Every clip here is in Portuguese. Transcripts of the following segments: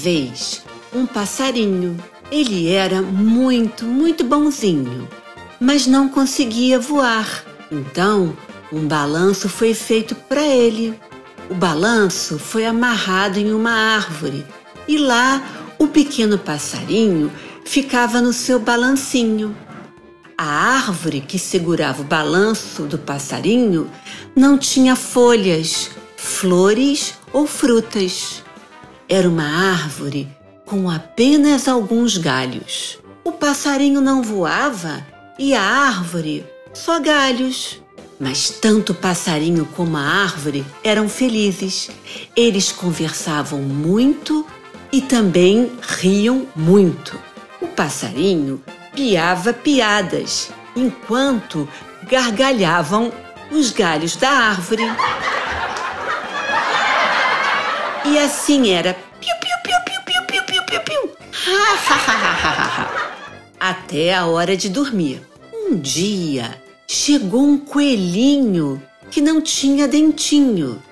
Vez um passarinho. Ele era muito, muito bonzinho, mas não conseguia voar. Então, um balanço foi feito para ele. O balanço foi amarrado em uma árvore e lá o pequeno passarinho ficava no seu balancinho. A árvore que segurava o balanço do passarinho não tinha folhas, flores ou frutas. Era uma árvore com apenas alguns galhos. O passarinho não voava e a árvore só galhos. Mas tanto o passarinho como a árvore eram felizes. Eles conversavam muito e também riam muito. O passarinho piava piadas enquanto gargalhavam os galhos da árvore. E assim era. Piu, piu, piu, piu, piu, piu, piu, piu, piu. Até a hora de dormir. Um dia chegou um coelhinho que não tinha dentinho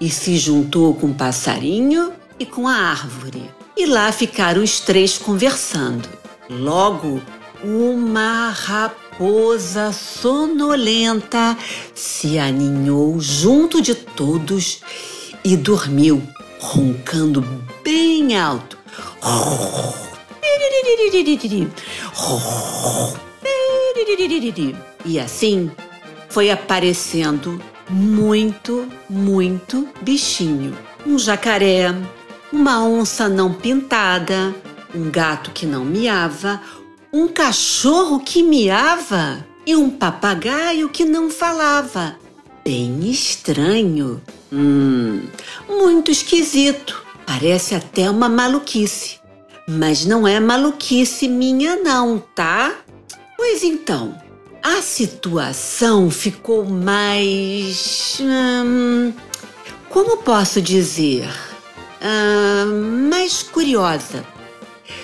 e se juntou com o passarinho e com a árvore. E lá ficaram os três conversando. Logo, uma raposa sonolenta se aninhou junto de todos e dormiu roncando bem alto. E assim foi aparecendo muito, muito bichinho. Um jacaré, uma onça não pintada, um gato que não miava, um cachorro que miava e um papagaio que não falava. Bem estranho. Hum, muito esquisito. Parece até uma maluquice. Mas não é maluquice minha, não, tá? Pois então, a situação ficou mais. Hum, como posso dizer? Hum, mais curiosa.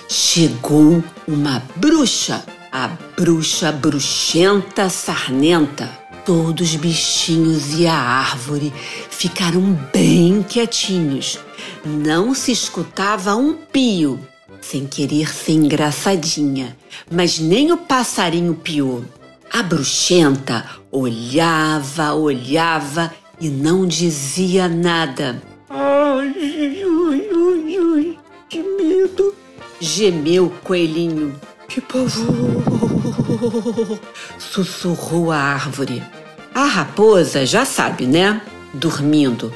Chegou uma bruxa, a bruxa bruxenta sarnenta todos os bichinhos e a árvore ficaram bem quietinhos. Não se escutava um pio, sem querer ser engraçadinha, mas nem o passarinho piou. A bruxenta olhava, olhava e não dizia nada. Ai, ai, ai, ai, que medo, Gemeu o coelhinho. que pavor. Sussurrou a árvore. A raposa já sabe, né? Dormindo.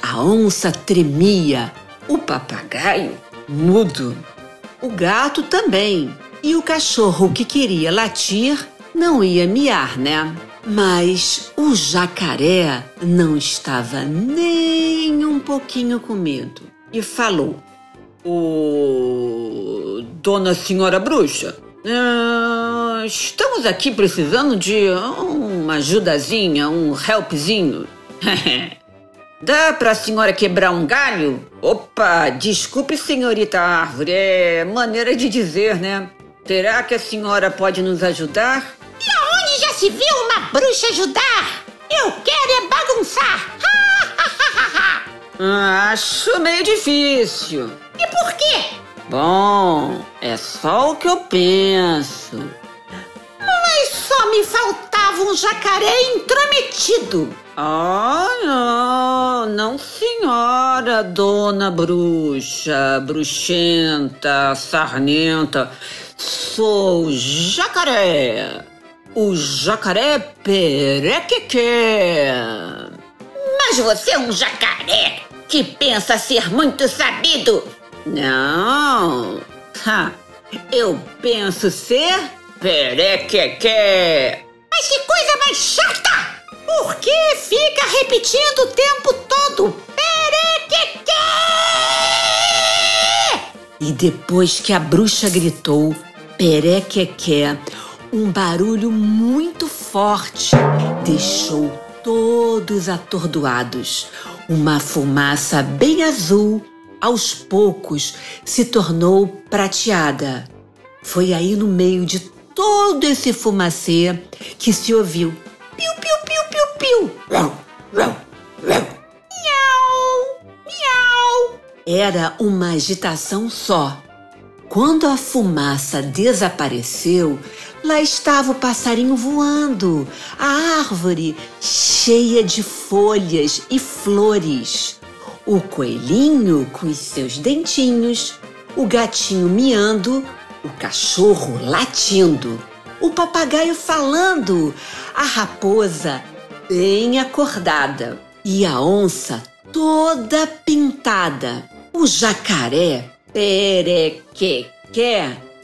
A onça tremia, o papagaio mudo, o gato também, e o cachorro que queria latir não ia miar, né? Mas o jacaré não estava nem um pouquinho com medo e falou: Ô, dona senhora bruxa, ah, estamos aqui precisando de uma ajudazinha, um helpzinho. Dá pra senhora quebrar um galho? Opa, desculpe, senhorita árvore, é maneira de dizer, né? Será que a senhora pode nos ajudar? E aonde já se viu uma bruxa ajudar? Eu quero é bagunçar! Ah, Acho meio difícil. E por quê? Bom, é só o que eu penso. Mas só me faltava um jacaré intrometido. Ah, não, não, senhora, dona bruxa, bruxenta, sarnenta. Sou o jacaré. O jacaré perequeque. Mas você é um jacaré que pensa ser muito sabido. Não, ha, eu penso ser perequeque. Mas que coisa mais chata! Por que fica repetindo o tempo todo? Perequeque! E depois que a bruxa gritou perequeque, um barulho muito forte deixou todos atordoados. Uma fumaça bem azul, aos poucos, se tornou prateada. Foi aí no meio de todo esse fumacê que se ouviu piu, piu, piu, piu, piu. Miau! Miau! Era uma agitação só. Quando a fumaça desapareceu, lá estava o passarinho voando, a árvore cheia de folhas e flores, o coelhinho com os seus dentinhos, o gatinho miando, o cachorro latindo, o papagaio falando, a raposa bem acordada e a onça toda pintada, o jacaré perequeque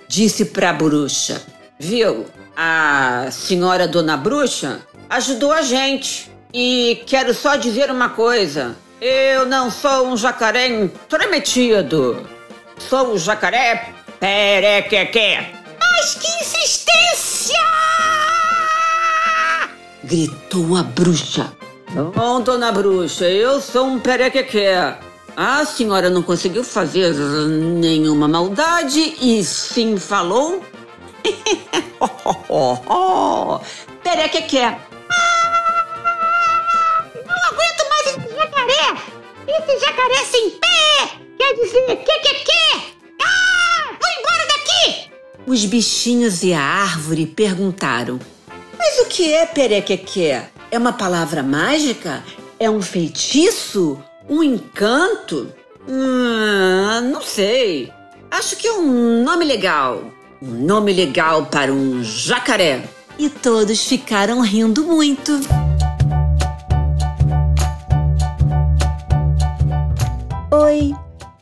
disse para a bruxa: Viu? A senhora dona bruxa ajudou a gente. E quero só dizer uma coisa: eu não sou um jacaré intrometido. Sou o jacaré perequeque. Mas que insistência! gritou a bruxa. Bom, dona bruxa, eu sou um perequeque. A senhora não conseguiu fazer nenhuma maldade e sim falou? Perequeque. Jacaré sem pé! Quer dizer, que que que? Ah! Vou embora daqui! Os bichinhos e a árvore perguntaram: Mas o que é perequeque? É uma palavra mágica? É um feitiço? Um encanto? Hum, não sei. Acho que é um nome legal. Um nome legal para um jacaré. E todos ficaram rindo muito.